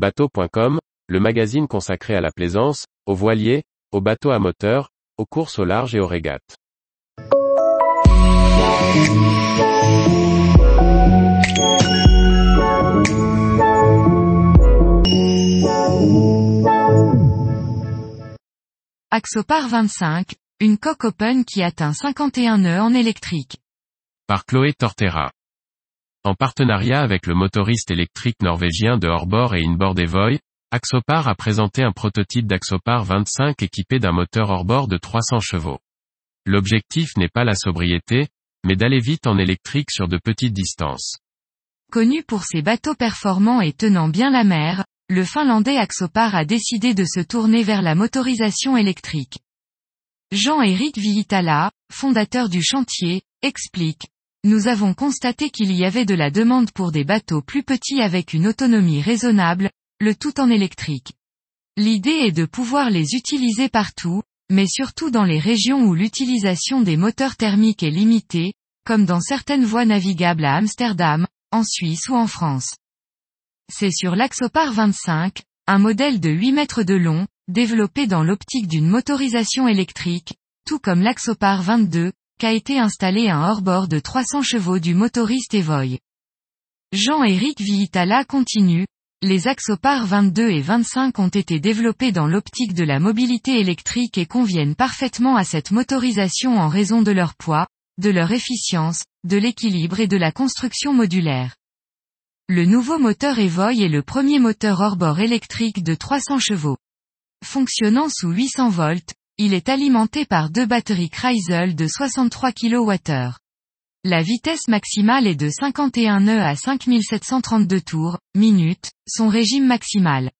Bateau.com, le magazine consacré à la plaisance, aux voiliers, aux bateaux à moteur, aux courses au large et aux régates. Axopar 25, une coque open qui atteint 51 nœuds en électrique. Par Chloé Tortera. En partenariat avec le motoriste électrique norvégien de Harbor et Inboard Evoy, Axopar a présenté un prototype d'Axopar 25 équipé d'un moteur hors-bord de 300 chevaux. L'objectif n'est pas la sobriété, mais d'aller vite en électrique sur de petites distances. Connu pour ses bateaux performants et tenant bien la mer, le Finlandais Axopar a décidé de se tourner vers la motorisation électrique. Jean-Éric Viitala, fondateur du chantier, explique. Nous avons constaté qu'il y avait de la demande pour des bateaux plus petits avec une autonomie raisonnable, le tout en électrique. L'idée est de pouvoir les utiliser partout, mais surtout dans les régions où l'utilisation des moteurs thermiques est limitée, comme dans certaines voies navigables à Amsterdam, en Suisse ou en France. C'est sur l'Axopar 25, un modèle de 8 mètres de long, développé dans l'optique d'une motorisation électrique, tout comme l'Axopar 22, qu'a été installé un hors-bord de 300 chevaux du motoriste Evoy. Jean-Éric Viitala continue, les Axopar 22 et 25 ont été développés dans l'optique de la mobilité électrique et conviennent parfaitement à cette motorisation en raison de leur poids, de leur efficience, de l'équilibre et de la construction modulaire. Le nouveau moteur Evoy est le premier moteur hors-bord électrique de 300 chevaux. Fonctionnant sous 800 volts, il est alimenté par deux batteries Kreisel de 63 kWh. La vitesse maximale est de 51 nœuds à 5732 tours, minutes, son régime maximal.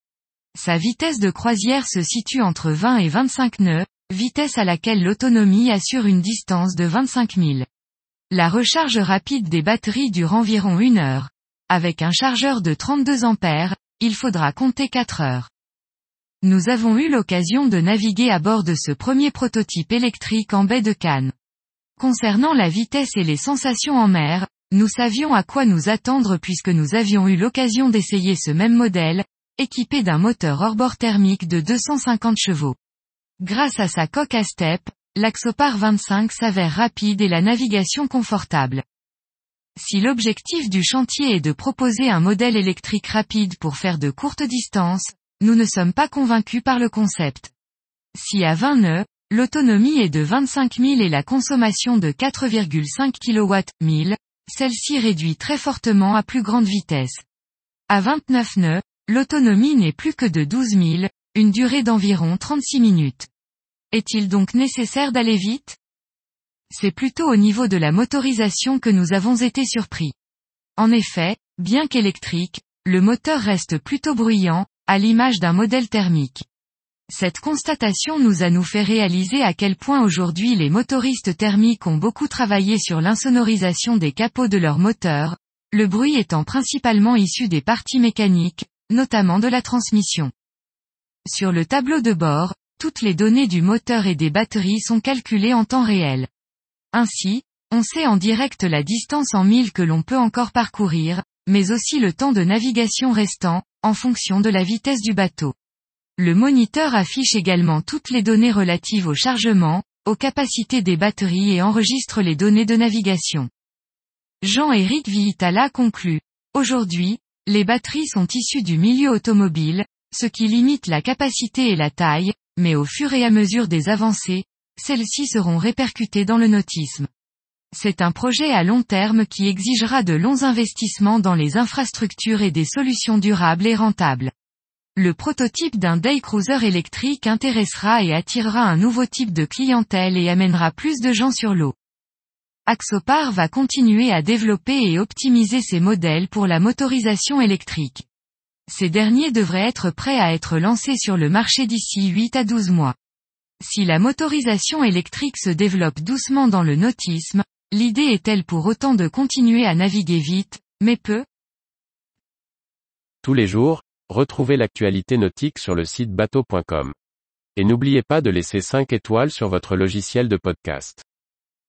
Sa vitesse de croisière se situe entre 20 et 25 nœuds, vitesse à laquelle l'autonomie assure une distance de 25 000. La recharge rapide des batteries dure environ une heure. Avec un chargeur de 32 ampères, il faudra compter 4 heures. Nous avons eu l'occasion de naviguer à bord de ce premier prototype électrique en baie de Cannes. Concernant la vitesse et les sensations en mer, nous savions à quoi nous attendre puisque nous avions eu l'occasion d'essayer ce même modèle, équipé d'un moteur hors-bord thermique de 250 chevaux. Grâce à sa coque à step, l'Axopar 25 s'avère rapide et la navigation confortable. Si l'objectif du chantier est de proposer un modèle électrique rapide pour faire de courtes distances, nous ne sommes pas convaincus par le concept. Si à 20 nœuds, l'autonomie est de 25 000 et la consommation de 4,5 kW 1000, celle-ci réduit très fortement à plus grande vitesse. À 29 nœuds, l'autonomie n'est plus que de 12 000, une durée d'environ 36 minutes. Est-il donc nécessaire d'aller vite? C'est plutôt au niveau de la motorisation que nous avons été surpris. En effet, bien qu'électrique, le moteur reste plutôt bruyant, à l'image d'un modèle thermique. Cette constatation nous a nous fait réaliser à quel point aujourd'hui les motoristes thermiques ont beaucoup travaillé sur l'insonorisation des capots de leurs moteurs, le bruit étant principalement issu des parties mécaniques, notamment de la transmission. Sur le tableau de bord, toutes les données du moteur et des batteries sont calculées en temps réel. Ainsi, on sait en direct la distance en milles que l'on peut encore parcourir, mais aussi le temps de navigation restant, en fonction de la vitesse du bateau. Le moniteur affiche également toutes les données relatives au chargement, aux capacités des batteries et enregistre les données de navigation. Jean-Éric Viitala conclut. Aujourd'hui, les batteries sont issues du milieu automobile, ce qui limite la capacité et la taille, mais au fur et à mesure des avancées, celles-ci seront répercutées dans le nautisme. C'est un projet à long terme qui exigera de longs investissements dans les infrastructures et des solutions durables et rentables. Le prototype d'un day cruiser électrique intéressera et attirera un nouveau type de clientèle et amènera plus de gens sur l'eau. Axopar va continuer à développer et optimiser ses modèles pour la motorisation électrique. Ces derniers devraient être prêts à être lancés sur le marché d'ici 8 à 12 mois. Si la motorisation électrique se développe doucement dans le nautisme, l'idée est-elle pour autant de continuer à naviguer vite, mais peu? Tous les jours, retrouvez l'actualité nautique sur le site bateau.com. Et n'oubliez pas de laisser 5 étoiles sur votre logiciel de podcast.